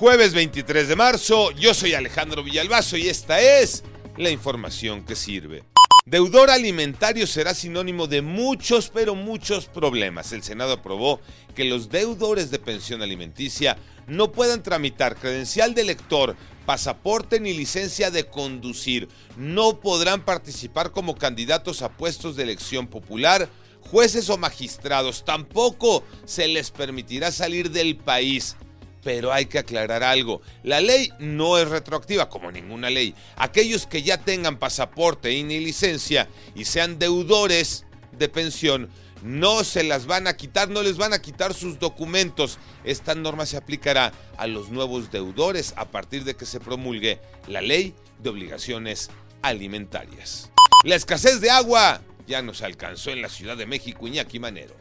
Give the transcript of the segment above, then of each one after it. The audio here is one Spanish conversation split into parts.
Jueves 23 de marzo, yo soy Alejandro Villalbazo y esta es la información que sirve. Deudor alimentario será sinónimo de muchos, pero muchos problemas. El Senado aprobó que los deudores de pensión alimenticia no puedan tramitar credencial de lector, pasaporte ni licencia de conducir. No podrán participar como candidatos a puestos de elección popular, jueces o magistrados. Tampoco se les permitirá salir del país. Pero hay que aclarar algo, la ley no es retroactiva como ninguna ley. Aquellos que ya tengan pasaporte y ni licencia y sean deudores de pensión, no se las van a quitar, no les van a quitar sus documentos. Esta norma se aplicará a los nuevos deudores a partir de que se promulgue la ley de obligaciones alimentarias. La escasez de agua ya nos alcanzó en la Ciudad de México, Iñaki Manero.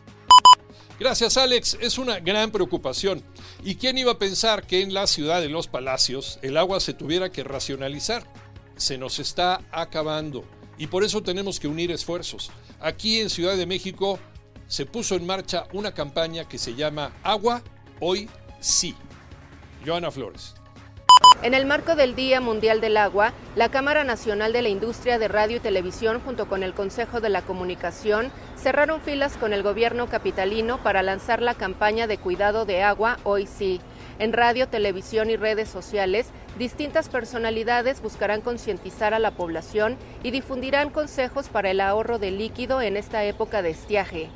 Gracias Alex, es una gran preocupación. ¿Y quién iba a pensar que en la ciudad de los palacios el agua se tuviera que racionalizar? Se nos está acabando y por eso tenemos que unir esfuerzos. Aquí en Ciudad de México se puso en marcha una campaña que se llama Agua Hoy Sí. Joana Flores. En el marco del Día Mundial del Agua, la Cámara Nacional de la Industria de Radio y Televisión junto con el Consejo de la Comunicación cerraron filas con el gobierno capitalino para lanzar la campaña de cuidado de agua Hoy sí. En radio, televisión y redes sociales, distintas personalidades buscarán concientizar a la población y difundirán consejos para el ahorro de líquido en esta época de estiaje.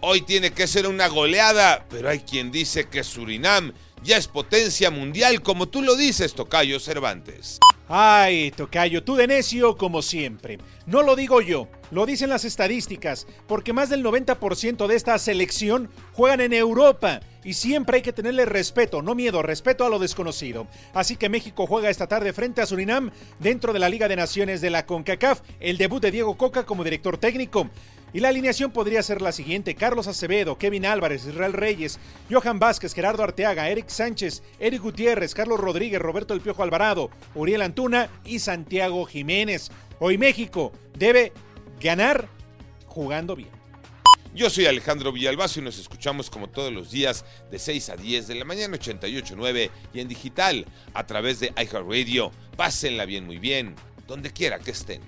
Hoy tiene que ser una goleada, pero hay quien dice que Surinam ya es potencia mundial, como tú lo dices, Tocayo Cervantes. Ay, Tocayo, tú de necio como siempre. No lo digo yo, lo dicen las estadísticas, porque más del 90% de esta selección juegan en Europa y siempre hay que tenerle respeto, no miedo, respeto a lo desconocido. Así que México juega esta tarde frente a Surinam dentro de la Liga de Naciones de la CONCACAF, el debut de Diego Coca como director técnico. Y la alineación podría ser la siguiente: Carlos Acevedo, Kevin Álvarez, Israel Reyes, Johan Vázquez, Gerardo Arteaga, Eric Sánchez, Eric Gutiérrez, Carlos Rodríguez, Roberto El Piojo Alvarado, Uriel Antuna y Santiago Jiménez. Hoy México debe ganar jugando bien. Yo soy Alejandro Villalbazo y nos escuchamos como todos los días de 6 a 10 de la mañana 88.9 y en digital a través de iHeartRadio. Pásenla bien, muy bien, donde quiera que estén.